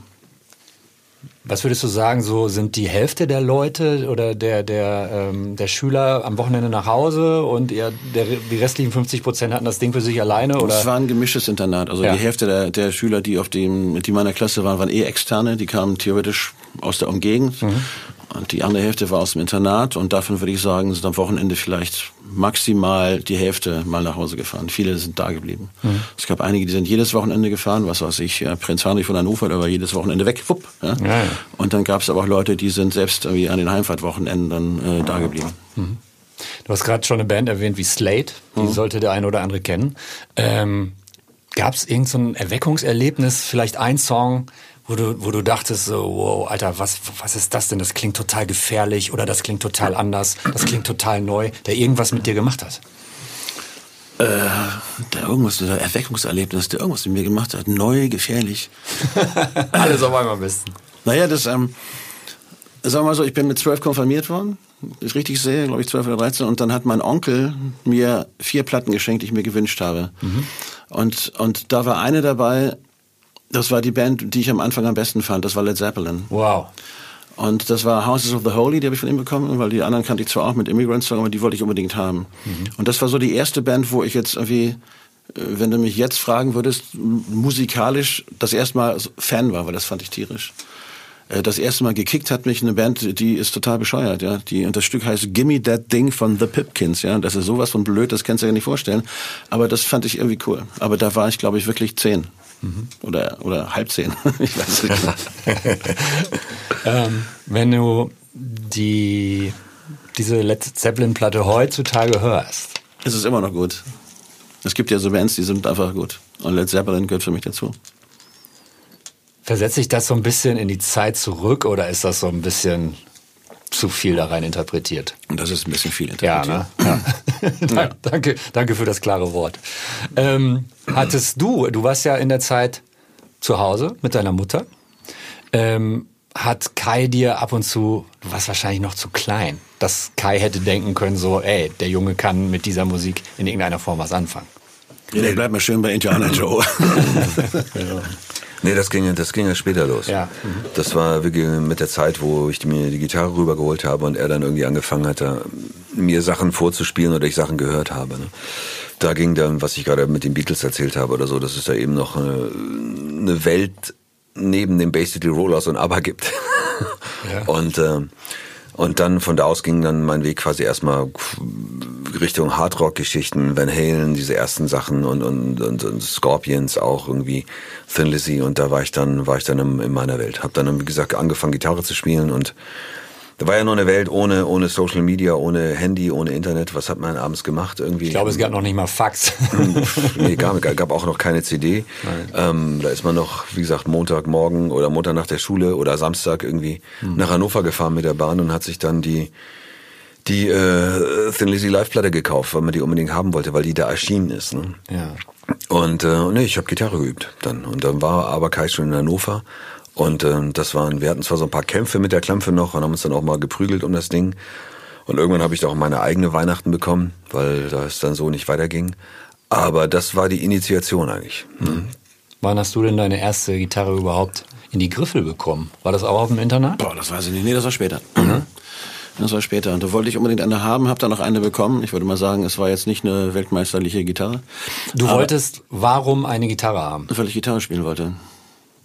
Was würdest du sagen, so sind die Hälfte der Leute oder der, der, ähm, der Schüler am Wochenende nach Hause und ihr, der, die restlichen 50 Prozent hatten das Ding für sich alleine? Es Oder? war ein gemischtes Internat. Also Ja. die Hälfte der, der Schüler, die auf dem, die meiner Klasse waren, waren eh externe. Die kamen theoretisch aus der Umgegend. Mhm. Und die andere Hälfte war aus dem Internat. Und davon würde ich sagen, sind am Wochenende vielleicht maximal die Hälfte mal nach Hause gefahren. Viele sind da geblieben. Mhm. Es gab einige, die sind jedes Wochenende gefahren. Was weiß ich, ja, Prinz Heinrich von Hannover, der war jedes Wochenende weg. Wupp, ja. Ja. Und dann gab es aber auch Leute, die sind selbst irgendwie an den Heimfahrtwochenenden dann äh, da geblieben. Du hast gerade schon eine Band erwähnt wie Slate, die Mhm. sollte der eine oder andere kennen. Ähm, Gab es irgendein so Erweckungserlebnis, vielleicht ein Song, wo du, wo du dachtest, so, wow, Alter, was, was ist das denn? Das klingt total gefährlich oder das klingt total anders, das klingt total neu, der irgendwas mit dir gemacht hat. Der irgendwas, der Erweckungserlebnis, der irgendwas mit mir gemacht hat. Neu, gefährlich. [LAUGHS] Alles auf einmal am besten. Naja, das, ähm, sagen wir mal so, ich bin mit zwölf konfirmiert worden. Ich richtig sehe, glaube ich, zwölf oder dreizehn. Und dann hat mein Onkel mir vier Platten geschenkt, die ich mir gewünscht habe. Und, und da war eine dabei, das war die Band, die ich am Anfang am besten fand. Das war Led Zeppelin. Wow. Und das war Houses of the Holy, die habe ich von ihm bekommen, weil die anderen kannte ich zwar auch mit Immigrant Song, aber die wollte ich unbedingt haben. Und das war so die erste Band, wo ich jetzt irgendwie, äh, wenn du mich jetzt fragen würdest, musikalisch das erste Mal Fan war, weil das fand ich tierisch. Äh, Das erste Mal gekickt hat mich eine Band, die ist total bescheuert, ja. Die, und das Stück heißt Gimme That Ding von The Pipkins, ja. Das ist sowas von blöd, das kannst du dir nicht vorstellen. Aber das fand ich irgendwie cool. Aber da war ich, glaube ich, wirklich zehn. Oder, oder halb zehn. [LAUGHS] ich weiß nicht. [LAUGHS] Ähm, wenn du die, diese Led Zeppelin-Platte heutzutage hörst, Es ist immer noch gut. Es gibt ja so Bands, die sind einfach gut. Und Led Zeppelin gehört für mich dazu. versetzt sich das so ein bisschen in die Zeit zurück oder ist das so ein bisschen zu viel da rein interpretiert? Und das ist ein bisschen viel Ja, interpretiert. ne? Ja. [LAUGHS] [LAUGHS] Da- danke, danke für das klare Wort. Ähm, hattest du, du warst ja in der Zeit zu Hause mit deiner Mutter, ähm, hat Kai dir ab und zu, du warst wahrscheinlich noch zu klein, dass Kai hätte denken können, so, ey, der Junge kann mit dieser Musik in irgendeiner Form was anfangen. Ja, der bleibt mal schön bei Indiana Joe. [LAUGHS] [LAUGHS] Nee, das ging, das ging ja später los. Ja. Das war wirklich mit der Zeit, wo ich mir die Gitarre rübergeholt habe und er dann irgendwie angefangen hatte, mir Sachen vorzuspielen oder ich Sachen gehört habe. Ne? Da ging dann, was ich gerade mit den Beatles erzählt habe oder so, dass es da eben noch eine, eine Welt neben dem City Rollers und ABBA gibt. Ja. [LAUGHS] Und äh, und dann von da aus ging dann mein Weg quasi erstmal Richtung Hardrock-Geschichten, Van Halen, diese ersten Sachen und, und, und, und Scorpions auch irgendwie, Thin Lizzy und da war ich dann, war ich dann in, in meiner Welt. Hab dann, wie gesagt, angefangen Gitarre zu spielen und da war ja noch eine Welt ohne, ohne Social Media, ohne Handy, ohne Internet. Was hat man abends gemacht irgendwie? Ich glaube, es gab noch nicht mal Fax. [LAUGHS] nee, gab, gab auch noch keine CD. Ähm, da ist man noch, wie gesagt, Montagmorgen oder Montag nach der Schule oder Samstag irgendwie Hm. nach Hannover gefahren mit der Bahn und hat sich dann die die äh, Thin Lizzy Live-Platte gekauft, weil man die unbedingt haben wollte, weil die da erschienen ist. Ne? ja. Und äh, nee, ich habe Gitarre geübt dann. Und dann war aber Kai schon in Hannover. Und ähm, das waren, wir hatten zwar so ein paar Kämpfe mit der Klampfe noch und haben uns dann auch mal geprügelt um das Ding. Und irgendwann habe ich da auch meine eigene Weihnachten bekommen, weil das dann so nicht weiterging. Aber das war die Initiation eigentlich. Ne? Wann hast du denn deine erste Gitarre überhaupt in die Griffel bekommen? War das auch auf dem Internat? Boah, das weiß ich nicht. Nee, das war später. Das war später. Und da wollte ich unbedingt eine haben, habe dann noch eine bekommen. Ich würde mal sagen, es war jetzt nicht eine weltmeisterliche Gitarre. Du Aber- wolltest warum eine Gitarre haben? Weil ich Gitarre spielen wollte.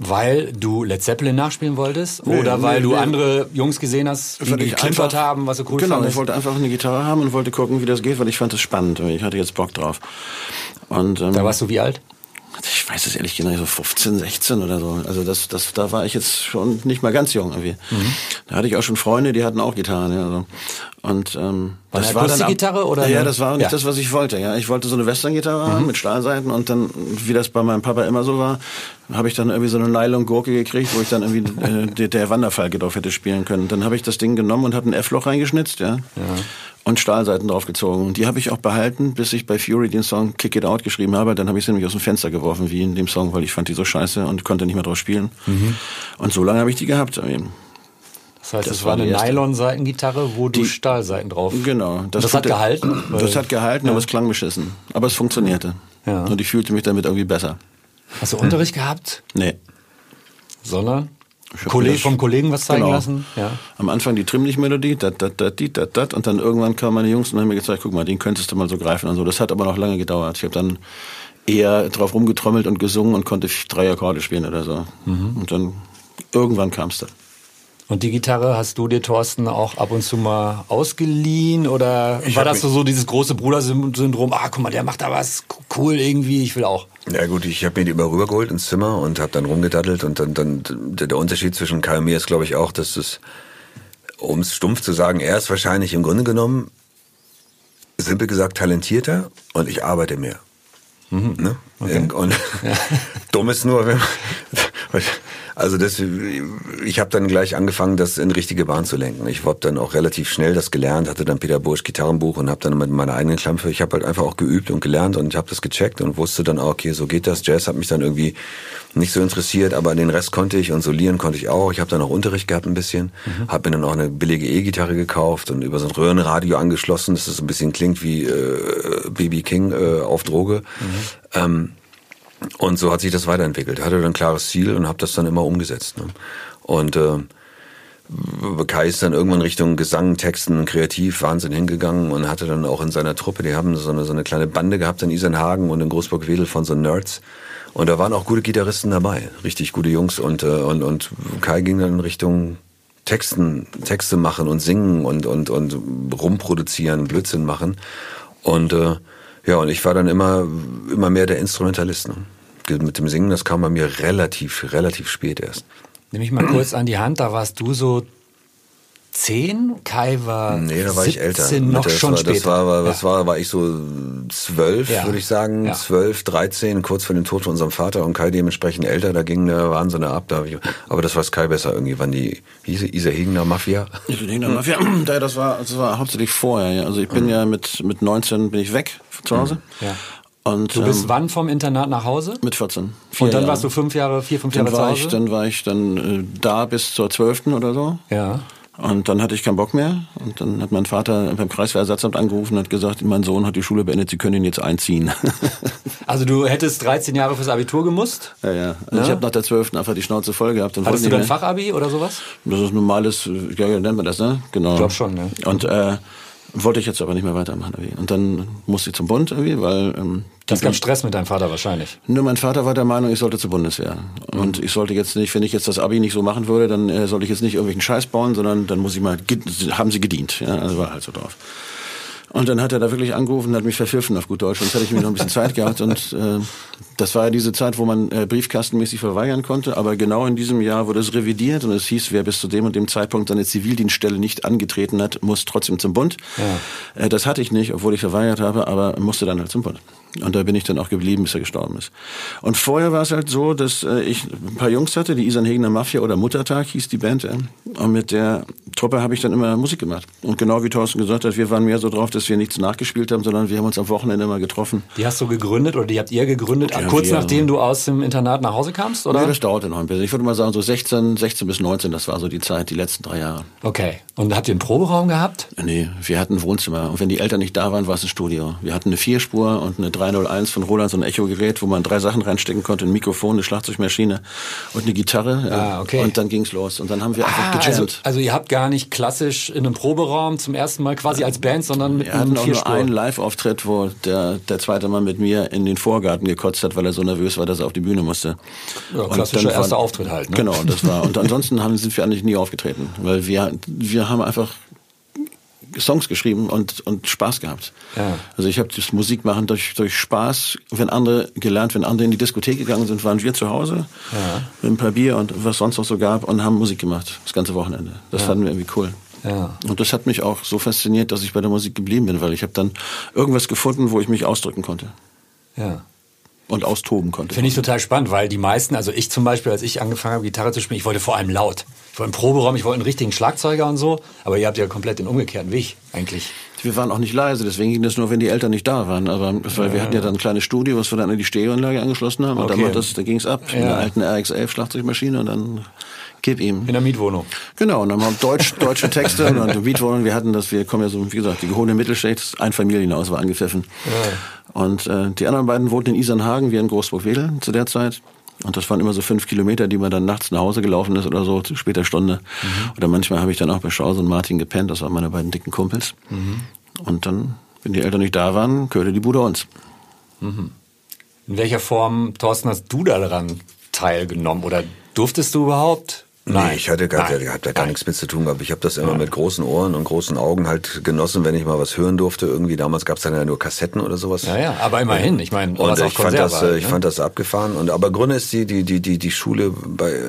Weil du Led Zeppelin nachspielen wolltest? Oder Nee, weil nee, du nee. andere Jungs gesehen hast, die geklimpert haben, was du cool Genau, fandest? ich wollte einfach eine Gitarre haben und wollte gucken, wie das geht, weil ich fand das spannend. Ich hatte jetzt Bock drauf. Und, ähm, da warst du wie alt? Ich weiß es ehrlich gesagt, so 15, 16 oder so. Also das, das, da war ich jetzt schon nicht mal ganz jung irgendwie. Mhm. Da hatte ich auch schon Freunde, die hatten auch Gitarren. Ja, also. Und ähm, War das war dann ab- Akustikgitarre oder Ja, ja, das war nicht Ja. Mhm. das, was ich wollte. Ja, ich wollte so eine Western-Gitarre haben mit Stahlseiten und dann, wie das bei meinem Papa immer so war, habe ich dann irgendwie so eine Nylon-Gurke gekriegt, wo ich dann irgendwie äh, der, der Wanderfalke drauf hätte spielen können. Dann habe ich das Ding genommen und habe ein F-Loch reingeschnitzt, ja. Und Stahlseiten draufgezogen. Und die habe ich auch behalten, bis ich bei Fury den Song Kick It Out geschrieben habe. Dann habe ich sie nämlich aus dem Fenster geworfen, wie in dem Song, weil ich fand die so scheiße und konnte nicht mehr drauf spielen. Und so lange habe ich die gehabt. Das heißt, Das es war eine. Nylon-Seitengitarre, wo du Die- Stahlseiten drauf. Genau. Das, hat tut- gehalten? Das hat gehalten, aber es klang beschissen. Aber es funktionierte. Ja. Und ich fühlte mich damit irgendwie besser. Hast du Unterricht gehabt? Nee. Sondern? Kollege, vom Kollegen was zeigen Genau. lassen? Ja. Am Anfang die Trimmlicht-Melodie, dat, dat, dat, die, dat, dat, und dann irgendwann kamen meine Jungs und haben mir gezeigt, guck mal, den könntest du mal so greifen und so. Das hat aber noch lange gedauert. Ich habe dann eher drauf rumgetrommelt und gesungen und konnte drei Akkorde spielen oder so. Mhm. Und dann irgendwann kam's dann. Und die Gitarre hast du dir, Thorsten, auch ab und zu mal ausgeliehen? Oder war hab das so, so dieses große Bruder-Syndrom? Ah, guck mal, der macht da was cool irgendwie, ich will auch. Ja gut, ich habe mir die immer rübergeholt ins Zimmer und habe dann rumgedattelt und dann, dann der Unterschied zwischen Kai und mir ist, glaube ich, auch, dass es, um es stumpf zu sagen, er ist wahrscheinlich im Grunde genommen, simpel gesagt, talentierter und ich arbeite mehr. Ne? Und [LAUGHS] dumm ist nur, wenn man, also das, ich habe dann gleich angefangen, das in richtige Bahn zu lenken. Ich habe dann auch relativ schnell das gelernt, hatte dann Peter Bursch Gitarrenbuch und habe dann mit meiner eigenen Klampfe, ich habe halt einfach auch geübt und gelernt und ich habe das gecheckt und wusste dann auch, okay, so geht das. Jazz hat mich dann irgendwie nicht so interessiert, aber den Rest konnte ich und solieren konnte ich auch. Ich habe dann auch Unterricht gehabt ein bisschen, habe mir dann auch eine billige E-Gitarre gekauft und über so ein Röhrenradio angeschlossen, dass es ein bisschen klingt wie äh, BB King äh, auf Droge. Ähm, und so hat sich das weiterentwickelt. Hatte dann ein klares Ziel und habe das dann immer umgesetzt. Ne? Und äh, Kai ist dann irgendwann Richtung Gesang, Texten, kreativ, Wahnsinn hingegangen und hatte dann auch in seiner Truppe, die haben so eine, so eine kleine Bande gehabt in Isernhagen und in Großburg-Wedel von so Nerds. Und da waren auch gute Gitarristen dabei, richtig gute Jungs. Und, äh, und, und Kai ging dann in Richtung Texten, Texte machen und singen und, und, und rumproduzieren, Blödsinn machen. Und äh, ja, und ich war dann immer, immer mehr der Instrumentalist. Ne? Mit dem Singen, das kam bei mir relativ, relativ spät erst. Nimm mich mal kurz an die Hand, da warst du so zehn, Kai war Nee, da war 17, ich älter. noch das schon war, später. Das war, war, ja. das war, war ich so zwölf, Ja. würde ich sagen. Ja. Zwölf, dreizehn, kurz vor dem Tod von unserem Vater und Kai dementsprechend älter. Da ging der Wahnsinn ab. Da ich, aber das weiß Kai besser irgendwie, wann die hieß Isa Hegener Mafia. Ich bin hinter Mafia. [CLEARS THROAT] Das war, das war hauptsächlich vorher. Ja. Also ich bin ja mit, mit 19 bin ich weg zu Hause. Ja. Und, Du bist ähm, wann vom Internat nach Hause? mit 14. Vier Und dann Jahre. warst du fünf Jahre, vier, fünf dann Jahre zu war Hause? ich, dann war ich dann äh, da bis zur 12. oder so. ja. Und dann hatte ich keinen Bock mehr. Und dann hat mein Vater beim Kreiswehrersatzamt angerufen und hat gesagt, mein Sohn hat die Schule beendet, Sie können ihn jetzt einziehen. [LAUGHS] [LAUGHS] Also du hättest 13 Jahre fürs Abitur gemusst? ja, ja. Und Ja? ich habe nach der 12. einfach die Schnauze voll gehabt. Und Hattest du dann nicht mehr. Fachabi oder sowas? Das ist normales, ja, ja, nennt man das, ne? Genau. Ich glaub schon, ne? Und äh, wollte ich jetzt aber nicht mehr weitermachen. Irgendwie. Und dann musste ich zum Bund irgendwie, weil ähm, Das gab Stress mit deinem Vater wahrscheinlich. nur mein Vater war der Meinung, ich sollte zur Bundeswehr. Und ich sollte jetzt nicht, wenn ich jetzt das Abi nicht so machen würde, dann äh, sollte ich jetzt nicht irgendwelchen Scheiß bauen, sondern dann muss ich mal, haben sie gedient. Ja, also war halt so drauf. Und dann hat er da wirklich angerufen und hat mich verpfiffen auf gut Deutsch. Sonst hätte ich mir noch ein bisschen Zeit gehabt. Und äh, das war ja diese Zeit, wo man äh, briefkastenmäßig verweigern konnte. Aber genau in diesem Jahr wurde es revidiert und es hieß, wer bis zu dem und dem Zeitpunkt seine Zivildienststelle nicht angetreten hat, muss trotzdem zum Bund. Äh, das hatte ich nicht, obwohl ich verweigert habe, aber musste dann halt zum Bund. Und da bin ich dann auch geblieben, bis er gestorben ist. Und vorher war es halt so, dass äh, ich ein paar Jungs hatte, die Isan Hegener Mafia oder Muttertag hieß die Band. Äh, und mit der Truppe habe ich dann immer Musik gemacht. Und genau wie Thorsten gesagt hat, wir waren mehr so drauf, dass wir nichts nachgespielt haben, sondern wir haben uns am Wochenende immer getroffen. Die hast du gegründet oder die habt ihr gegründet, Ja, kurz wir. nachdem du aus dem Internat nach Hause kamst, oder? Ja, das dauerte noch ein bisschen. Ich würde mal sagen, so 16, 16 bis 19, das war so die Zeit, die letzten drei Jahre. Okay. Und habt ihr einen Proberaum gehabt? Nee, wir hatten ein Wohnzimmer. Und wenn die Eltern nicht da waren, war es ein Studio. Wir hatten eine Vierspur und eine 301 von Roland, so ein Echo-Gerät, wo man drei Sachen reinstecken konnte. Ein Mikrofon, eine Schlagzeugmaschine und eine Gitarre. Ja. Ah, okay. Und dann ging's los. Und dann haben wir einfach Ah, also, gejammt. also ihr habt gar nicht klassisch in einem Proberaum zum ersten Mal quasi als Band, sondern mit Wir hatten einem auch nur einen Live-Auftritt, wo der, der zweite Mann mit mir in den Vorgarten gekotzt hat, weil er so nervös war, dass er auf die Bühne musste. Ja, Und klassischer erster Auftritt halt, ne? Genau, das war. Und [LAUGHS] ansonsten haben, sind wir eigentlich nie aufgetreten, weil wir, wir haben einfach Songs geschrieben und, und Spaß gehabt. Ja. Also ich habe das Musikmachen durch, durch Spaß, wenn andere gelernt, wenn andere in die Diskothek gegangen sind, waren wir zu Hause mit ein paar Bier und was sonst noch so gab und haben Musik gemacht, das ganze Wochenende. Das fanden wir irgendwie cool. Ja. Und das hat mich auch so fasziniert, dass ich bei der Musik geblieben bin, weil ich habe dann irgendwas gefunden, wo ich mich ausdrücken konnte Ja. Und austoben konnte. Finde ich total spannend, weil die meisten, also ich zum Beispiel, als ich angefangen habe, Gitarre zu spielen, ich wollte vor allem laut. Ich wollte einen Proberaum, ich wollte einen richtigen Schlagzeuger und so, aber ihr habt ja komplett den umgekehrten Weg eigentlich. Wir waren auch nicht leise, deswegen ging das nur, wenn die Eltern nicht da waren. Aber weil wir hatten ja dann ein kleines Studio, was wir dann an die Stereoanlage angeschlossen haben. Und Okay. dann, das, dann ging es ab in Ja. der alten RX-11 Schlagzeugmaschine und dann gib ihm. In der Mietwohnung. Genau, und dann haben wir Deutsch, deutsche Texte und dann Mietwohnungen. Wir hatten das, wir kommen ja so, wie gesagt, die gehobene Mittelschicht, Einfamilienhaus war angepfiffen. Und äh, die anderen beiden wohnten in Isernhagen, wir in Großburg-Wedel zu der Zeit. Und das waren immer so fünf Kilometer, die man dann nachts nach Hause gelaufen ist oder so, zu später Stunde. Oder manchmal habe ich dann auch bei Schause und Martin gepennt, das waren meine beiden dicken Kumpels. Und dann, wenn die Eltern nicht da waren, gehörte die Bude uns. In welcher Form, Thorsten, hast du daran teilgenommen oder durftest du überhaupt? Nee, ich hatte gar, Nein. da gar Nein. nichts mit zu tun gehabt. Ich habe das immer mit großen Ohren und großen Augen halt genossen, wenn ich mal was hören durfte. Irgendwie damals gab's dann ja nur Kassetten oder sowas. Ja, ja, aber immerhin. Ich meine, Und ich fand das, halt, äh, ich ne? fand das abgefahren. Und aber Gründe ist die die die die die Schule bei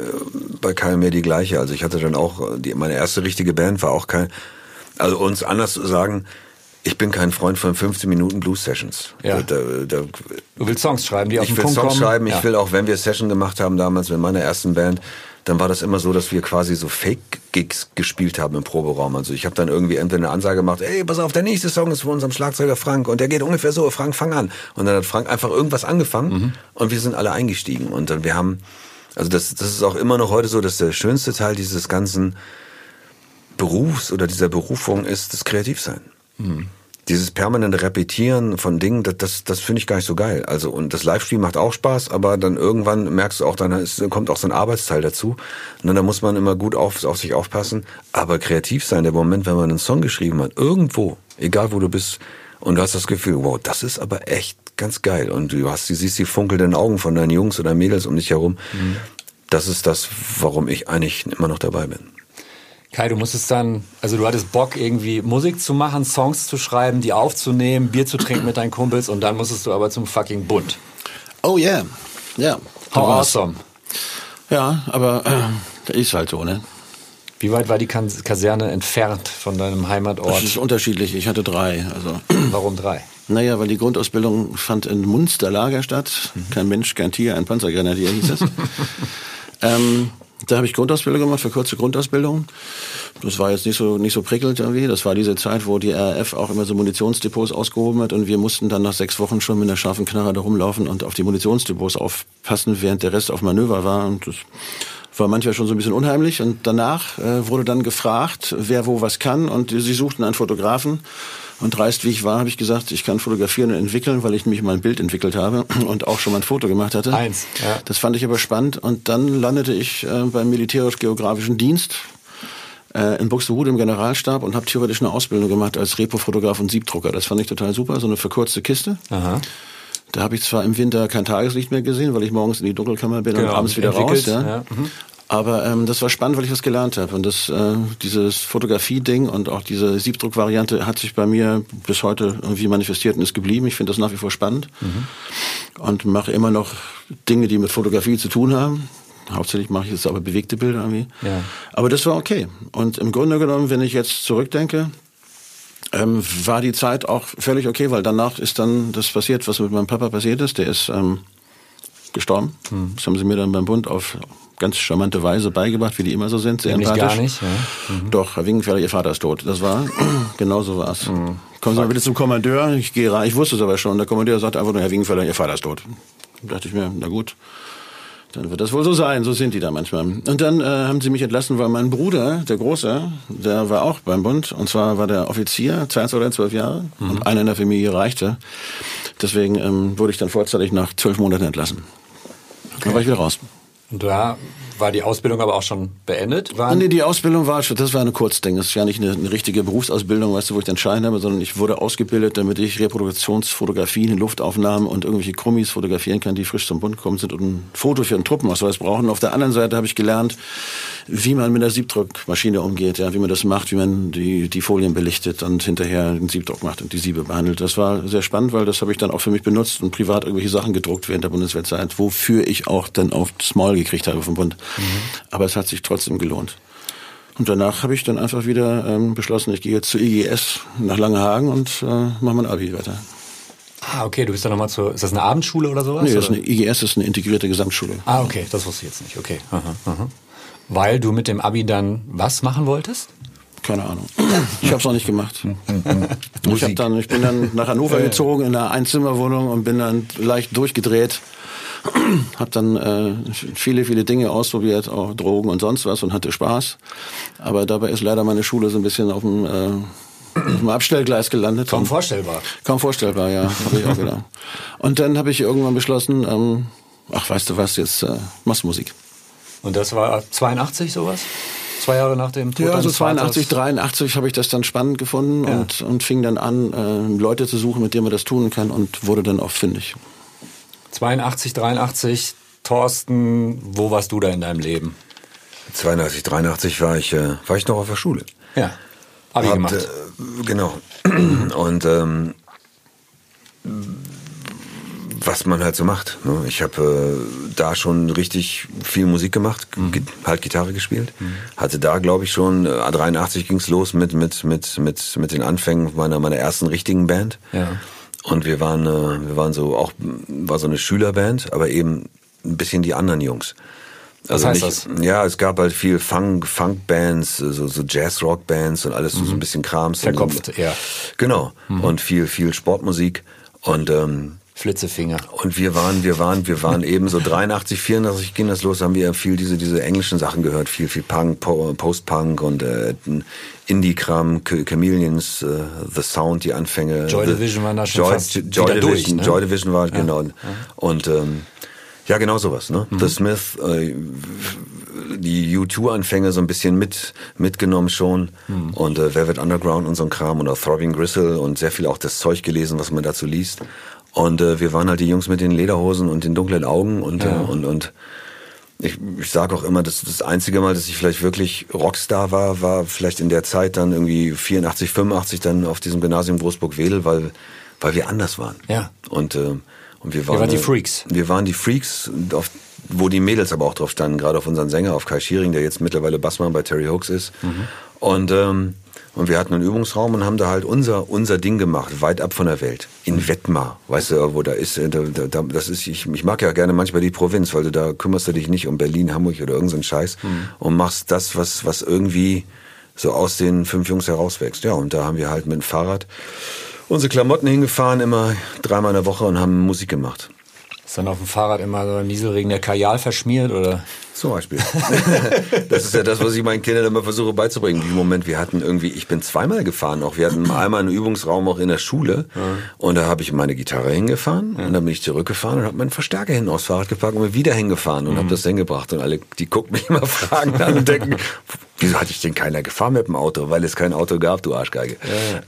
bei KMR die gleiche. Also ich hatte dann auch die, meine erste richtige Band war auch kein. Also uns anders zu sagen, ich bin kein Freund von 15 Minuten Blues Sessions. Ja. Da, da, Du willst Songs schreiben, die auf ich den will Punkt Songs kommen. schreiben, ich ja. will auch, wenn wir Session gemacht haben damals mit meiner ersten Band, dann war das immer so, dass wir quasi so Fake-Gigs gespielt haben im Proberaum. Also ich habe dann irgendwie entweder eine Ansage gemacht, ey, pass auf, der nächste Song ist von unserem Schlagzeuger Frank und der geht ungefähr so, Frank, fang an. Und dann hat Frank einfach irgendwas angefangen Mhm. und wir sind alle eingestiegen. Und dann wir haben, also das, das ist auch immer noch heute so, dass der schönste Teil dieses ganzen Berufs oder dieser Berufung ist das Kreativsein. Dieses permanente Repetieren von Dingen, das, das, das finde ich gar nicht so geil. Also, und das Live-Spiel macht auch Spaß, aber dann irgendwann merkst du auch, dann ist, kommt auch so ein Arbeitsteil dazu. Und dann muss man immer gut auf, auf sich aufpassen. Aber kreativ sein, der Moment, wenn man einen Song geschrieben hat, irgendwo, egal wo du bist, und du hast das Gefühl, wow, das ist aber echt ganz geil. Und du hast, du siehst die funkelnden Augen von deinen Jungs oder Mädels um dich herum. Das ist das, warum ich eigentlich immer noch dabei bin. Kai, du musstest dann, also du hattest Bock, irgendwie Musik zu machen, Songs zu schreiben, die aufzunehmen, Bier zu trinken mit deinen Kumpels und dann musstest du aber zum fucking Bund. Oh yeah, ja. da How awesome. Ja, aber äh, ist halt so, ne? Wie weit war die Kaserne entfernt von deinem Das Heimatort? ist unterschiedlich. Ich hatte drei. Also, Warum drei? naja, weil die Grundausbildung fand in Munsterlager statt. Kein Mensch, kein Tier, ein Panzergrenadier hieß es. [LAUGHS] ähm, da habe ich Grundausbildung gemacht, für kurze Grundausbildung. Das war jetzt nicht so, nicht so prickelnd irgendwie. Das war diese Zeit, wo die RAF auch immer so Munitionsdepots ausgehoben hat und wir mussten dann nach sechs Wochen schon mit einer scharfen Knarre da rumlaufen und auf die Munitionsdepots aufpassen, während der Rest auf Manöver war. Und das war manchmal schon so ein bisschen unheimlich. Und danach äh, wurde dann gefragt, wer wo was kann. Und sie suchten einen Fotografen. Und dreist wie ich war, habe ich gesagt, ich kann fotografieren und entwickeln, weil ich nämlich mal ein Bild entwickelt habe [CLEARS THROAT] und auch schon mal ein Foto gemacht hatte. Eins, ja. Das fand ich aber spannend. Und dann landete ich äh, beim Militärisch-Geografischen Dienst äh, in Buxtehude im Generalstab und habe theoretisch eine Ausbildung gemacht als Repo-Fotograf und Siebdrucker. Das fand ich total super, so eine verkürzte Kiste. Aha. Da habe ich zwar im Winter kein Tageslicht mehr gesehen, weil ich morgens in die Dunkelkammer bin Genau, und abends wieder raus. Ja. ja. Mhm. Aber ähm, das war spannend, weil ich was gelernt habe. Und das, äh, dieses Fotografie-Ding und auch diese Siebdruck-Variante hat sich bei mir bis heute irgendwie manifestiert und ist geblieben. Ich finde das nach wie vor spannend und mache immer noch Dinge, die mit Fotografie zu tun haben. Hauptsächlich mache ich jetzt aber bewegte Bilder irgendwie. Ja. Aber das war okay. Und im Grunde genommen, wenn ich jetzt zurückdenke, ähm, war die Zeit auch völlig okay, weil danach ist dann das passiert, was mit meinem Papa passiert ist. Der ist ähm, gestorben. Hm. Das haben sie mir dann beim Bund auf ganz charmante Weise beigebracht, wie die immer so sind, sehr Nämlich empathisch. gar nicht, ja. Mhm. Doch, Herr Wingenfelder, Ihr Vater ist tot. Das war, [CLEARS THROAT] genau so war es. Kommen Sie mal bitte zum Kommandeur. Ich gehe rein. Ich wusste es aber schon. Der Kommandeur sagte einfach nur, Herr Wingenfelder, Ihr Vater ist tot. Da dachte ich mir, na gut. Dann wird das wohl so sein, so sind die da manchmal. Und dann äh, haben sie mich entlassen, weil mein Bruder, der Große, der war auch beim Bund. Und zwar war der Offizier, 20 oder 12 Jahre. Und einer in der Familie reichte. Deswegen ähm, wurde ich dann vorzeitig nach zwölf Monaten entlassen. Dann war ich wieder raus. Und da war die Ausbildung aber auch schon beendet? War Nee, die Ausbildung war schon, das war eine Kurzding. Das ist ja nicht eine, eine richtige Berufsausbildung, weißt du, wo ich den Schein habe, sondern ich wurde ausgebildet, damit ich Reproduktionsfotografien, Luftaufnahmen und irgendwelche Krummis fotografieren kann, die frisch zum Bund gekommen sind und ein Foto für einen Truppenausweis brauchen. Auf der anderen Seite habe ich gelernt, wie man mit einer Siebdruckmaschine umgeht, ja, wie man das macht, wie man die, die Folien belichtet und hinterher den Siebdruck macht und die Siebe behandelt. Das war sehr spannend, weil das habe ich dann auch für mich benutzt und privat irgendwelche Sachen gedruckt während der Bundeswehrzeit, wofür ich auch dann aufs Maul gekriegt habe vom Bund. Aber es hat sich trotzdem gelohnt. Und danach habe ich dann einfach wieder ähm, beschlossen, ich gehe jetzt zur IGS nach Langenhagen und äh, mache mein Abi weiter. Ah, okay, du bist dann nochmal zur, ist das eine Abendschule oder sowas? Nee, das ist eine, IGS ist eine integrierte Gesamtschule. Ah, okay, das wusste ich jetzt nicht. Okay. Aha, aha. Weil du mit dem Abi dann was machen wolltest? Keine Ahnung. Ich habe es noch nicht gemacht. [LAUGHS] ich, hab dann, ich bin dann nach Hannover gezogen in einer Einzimmerwohnung und bin dann leicht durchgedreht. [CLEARS THROAT] Hab dann äh, viele, viele Dinge ausprobiert, auch Drogen und sonst was und hatte Spaß. Aber dabei ist leider meine Schule so ein bisschen auf dem, äh, auf dem Abstellgleis gelandet. Kaum vorstellbar. Kaum vorstellbar, ja. Hab ich auch gedacht. Und dann habe ich irgendwann beschlossen, ähm, ach, weißt du was, jetzt äh, machst du Musik. Und das war 82 sowas? Zwei Jahre nach dem Tod Ja, so deines 82, Vaters? 83 habe ich das dann spannend gefunden Ja. und, und fing dann an, äh, Leute zu suchen, mit denen man das tun kann und wurde dann auch fündig. 82, 83, Thorsten, wo warst du da in deinem Leben? 82, 83 war ich, äh, war ich noch auf der Schule. Ja, Abi Hab, gemacht. Äh, genau. [CLEARS THROAT] Und ähm, was man halt so macht. Ne? Ich habe äh, da schon richtig viel Musik gemacht, gi- halt Gitarre gespielt. Hatte da, glaube ich, schon, äh, 83 ging's los mit, mit, mit, mit, mit den Anfängen meiner, meiner ersten richtigen Band. Ja. Und wir waren, äh, wir waren so auch, war so eine Schülerband, aber eben ein bisschen die anderen Jungs. Also heißt nicht, Ja, es gab halt viel Funk, Funk-Bands, so, so Jazz-Rock-Bands und alles so, so ein bisschen Krams. Verkopft eher. Genau. Und viel, viel Sportmusik. Und, ähm, Flitzefinger. und wir waren, wir waren, wir waren [LAUGHS] eben so 83, 84 ging das los, haben wir viel diese, diese englischen Sachen gehört, viel, viel Punk, po, Post-Punk und äh, Indie-Kram, Ch- Chameleons, äh, The Sound, die Anfänge. Joy Division waren da schon Joy, fast Joy wieder durch, Division, ne? Joy Division war, genau. Und ähm, ja, genau sowas, ne? Mhm. The Smith, äh, die U2-Anfänge so ein bisschen mit mitgenommen schon Mhm. und äh, Velvet Underground und so ein Kram oder Throbbing Gristle und sehr viel auch das Zeug gelesen, was man dazu liest. Und äh, wir waren halt die Jungs mit den Lederhosen und den dunklen Augen und Ja. äh, und und ich, ich sage auch immer, das das einzige Mal, dass ich vielleicht wirklich Rockstar war, war vielleicht in der Zeit dann irgendwie 84, 85 dann auf diesem Gymnasium Großburg-Wedel, weil weil wir anders waren. Ja. Und äh, und wir waren wart die äh, Freaks. Wir waren die Freaks, auf, wo die Mädels aber auch drauf standen, gerade auf unseren Sänger, auf Kai Schiering, der jetzt mittlerweile Bassmann bei Terry Hooks ist. Und, ähm, und wir hatten einen Übungsraum und haben da halt unser, unser Ding gemacht, weit ab von der Welt. In Wettmar, weißt du, wo da ist, äh, da, da, da- das ist, ich, ich mag ja gerne manchmal die Provinz, weil du da kümmerst du dich nicht um Berlin, Hamburg oder irgendeinen Scheiß und machst das, was, was irgendwie so aus den fünf Jungs herauswächst. Ja, und da haben wir halt mit dem Fahrrad unsere Klamotten hingefahren, immer dreimal in der Woche und haben Musik gemacht. Ist dann auf dem Fahrrad immer so ein Nieselregen der Kajal verschmiert oder? Zum Beispiel. [LAUGHS] das ist ja das, was ich meinen Kindern immer versuche beizubringen. Im Moment, wir hatten irgendwie, ich bin zweimal gefahren auch. Wir hatten [CLEARS THROAT] einmal einen Übungsraum auch in der Schule ja. und da habe ich meine Gitarre hingefahren ja. und dann bin ich zurückgefahren und habe meinen Verstärker hinten aufs Fahrrad gepackt und bin wieder hingefahren und mhm. habe das hingebracht und alle, die gucken mich immer [LAUGHS] fragen an und denken, wieso hatte ich denn keiner gefahren mit dem Auto? Weil es kein Auto gab, du Arschgeige.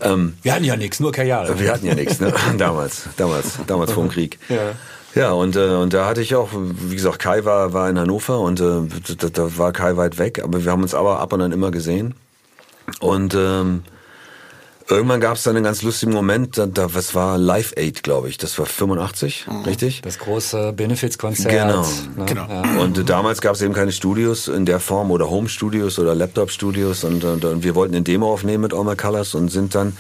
Ja. Ähm, wir hatten ja nichts, nur Kajal. Wir hatten ja nichts, ne? [LAUGHS] damals, damals, damals vor dem Krieg. Ja. Ja, und, äh, und da hatte ich auch, wie gesagt, Kai war, war in Hannover und äh, da, da war Kai weit weg, aber wir haben uns aber ab und an immer gesehen. Und ähm, irgendwann gab es dann einen ganz lustigen Moment, da, da was war Live Aid, glaube ich, das war 85, mhm. richtig? Das große Benefizkonzert. Genau. Ne? genau. Ja. Und äh, damals gab es eben keine Studios in der Form oder Home Studios oder Laptop Studios und, und, und wir wollten eine Demo aufnehmen mit All My Colors und sind dann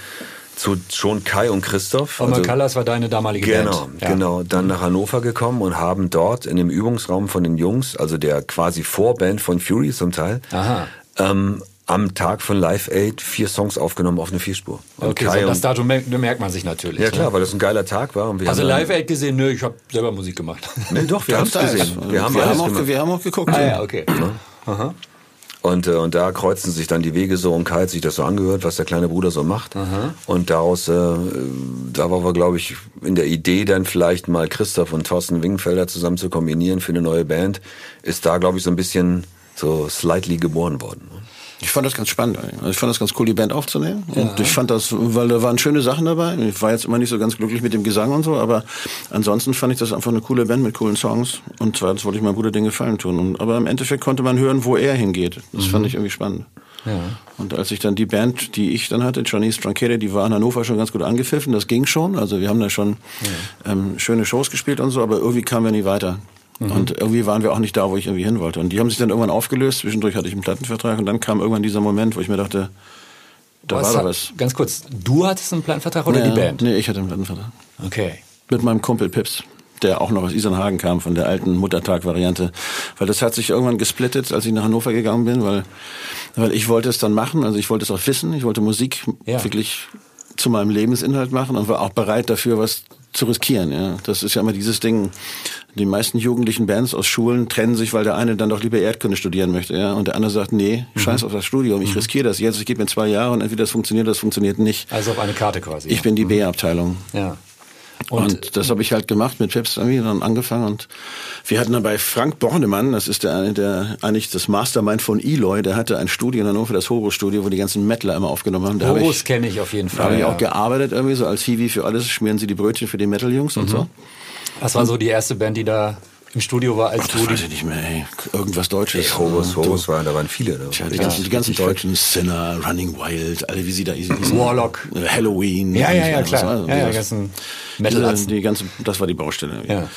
zu schon Kai und Christoph. Oma also, Callas war deine damalige genau, Band. Genau, genau. Dann nach Hannover gekommen und haben dort in dem Übungsraum von den Jungs, also der quasi Vorband von Fury zum Teil, Aha. Ähm, am Tag von Live Aid vier Songs aufgenommen auf eine Vierspur. Und okay, Kai so das Datum merkt man sich natürlich. Ja klar, ne? weil das ein geiler Tag war. Und wir also Live Aid gesehen, nö, ich habe selber Musik gemacht. Nee, doch, wir haben es gesehen. Wir haben, wir haben, auch, wir haben auch geguckt. Ah, ja, okay. Ja. Aha. Und, äh, und da kreuzten sich dann die Wege so und Kai hat sich das so angehört, was der kleine Bruder so macht. Aha. Und daraus, äh, da waren wir, glaube ich, in der Idee dann vielleicht mal Christoph und Thorsten Wingenfelder zusammen zu kombinieren für eine neue Band, ist da, glaube ich, so ein bisschen so slightly geboren worden. Ich fand das ganz spannend. Also ich fand das ganz cool, die Band aufzunehmen. Ja. Und ich fand das, weil da waren schöne Sachen dabei. Ich war jetzt immer nicht so ganz glücklich mit dem Gesang und so, aber ansonsten fand ich das einfach eine coole Band mit coolen Songs. Und zweitens wollte ich meinem Bruder den Gefallen tun. Und, aber im Endeffekt konnte man hören, wo er hingeht. Das mhm. fand ich irgendwie spannend. Ja. Und als ich dann die Band, die ich dann hatte, Johnny Strankede, die war in Hannover schon ganz gut angepfiffen, das ging schon. Also wir haben da schon ja. ähm, schöne Shows gespielt und so, aber irgendwie kamen wir nie weiter. Mhm. Und irgendwie waren wir auch nicht da, wo ich irgendwie hin wollte. Und die haben sich dann irgendwann aufgelöst. Zwischendurch hatte ich einen Plattenvertrag und dann kam irgendwann dieser Moment, wo ich mir dachte, da was war doch was. Ganz kurz, du hattest einen Plattenvertrag oder ja, die Band? Nee, ich hatte einen Plattenvertrag. Okay. Mit meinem Kumpel Pips der auch noch aus Isernhagen kam, von der alten Muttertag-Variante. Weil das hat sich irgendwann gesplittet, als ich nach Hannover gegangen bin, weil, weil ich wollte es dann machen, also ich wollte es auch wissen, ich wollte Musik ja. wirklich zu meinem Lebensinhalt machen und war auch bereit dafür, was zu riskieren. Ja. Das ist ja immer dieses Ding. Die meisten jugendlichen Bands aus Schulen trennen sich, weil der eine dann doch lieber Erdkunde studieren möchte. Ja. Und der andere sagt, nee, mhm. scheiß auf das Studium, ich mhm. riskiere das jetzt, ich gebe mir zwei Jahre und entweder das funktioniert, das funktioniert nicht. Also auf eine Karte quasi. Ich bin die mhm. B-Abteilung. Ja. Und, und das habe ich halt gemacht mit Pips irgendwie dann angefangen und wir hatten dann bei Frank Bornemann, das ist der, der eigentlich das Mastermind von Eloy, der hatte ein Studio in Hannover, das Horus Studio, wo die ganzen Metaler immer aufgenommen haben. Da Horus kenne ich auf jeden Fall. Da habe ich auch gearbeitet irgendwie so als Hiwi für alles, schmieren sie die Brötchen für die Metal-Jungs mhm. und so. Was war so die erste Band, die da im Studio war als Ach, das du weiß ich nicht mehr, ey. Irgendwas Deutsches. Ey, Horus, Horus war, da waren viele. Da. Tja, die, ja, ganzen, die ganzen Deutschen, Sinner, Running Wild, alle wie sie da hießen. Warlock. Halloween. Ja, ja, ja, klar. Also, ja, ja, ganzen Metal die, die ganze, das war die Baustelle. Ja.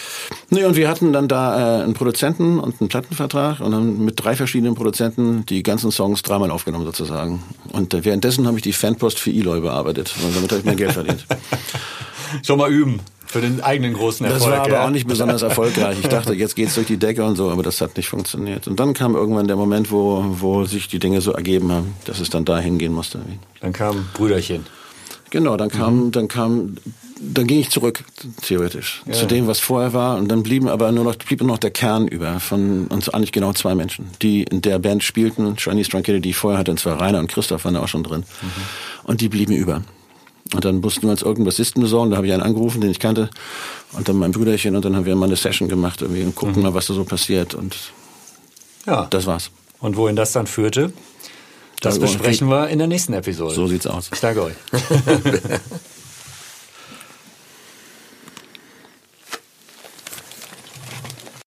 Nee, und wir hatten dann da äh, einen Produzenten und einen Plattenvertrag und dann mit drei verschiedenen Produzenten die ganzen Songs dreimal aufgenommen sozusagen. Und äh, währenddessen habe ich die Fanpost für Eloy bearbeitet. Und damit habe ich mein Geld verdient. [LAUGHS] Schon mal üben. Für den eigenen großen Erfolg. Das war aber ja. auch nicht besonders erfolgreich. Ich dachte, jetzt geht's durch die Decke und so, aber das hat nicht funktioniert. Und dann kam irgendwann der Moment, wo, wo sich die Dinge so ergeben haben, dass es dann dahin gehen musste. Dann kam Brüderchen. Genau, dann kam, mhm. dann kam, dann ging ich zurück, theoretisch, ja. zu dem, was vorher war. Und dann blieben aber nur noch, blieb nur noch der Kern über von uns eigentlich genau zwei Menschen, die in der Band spielten. Chinese Drunkette, die ich vorher hatte, und zwar Rainer und Christoph waren da auch schon drin. Mhm. Und die blieben über. Und dann mussten wir uns irgendeinen Bassisten besorgen. Da habe ich einen angerufen, den ich kannte. Und dann mein Brüderchen. Und dann haben wir mal eine Session gemacht irgendwie und gucken mhm. mal, was da so passiert. Und ja. das war's. Und wohin das dann führte, das besprechen wir in der nächsten Episode. So sieht's aus. Ich danke euch. [LAUGHS]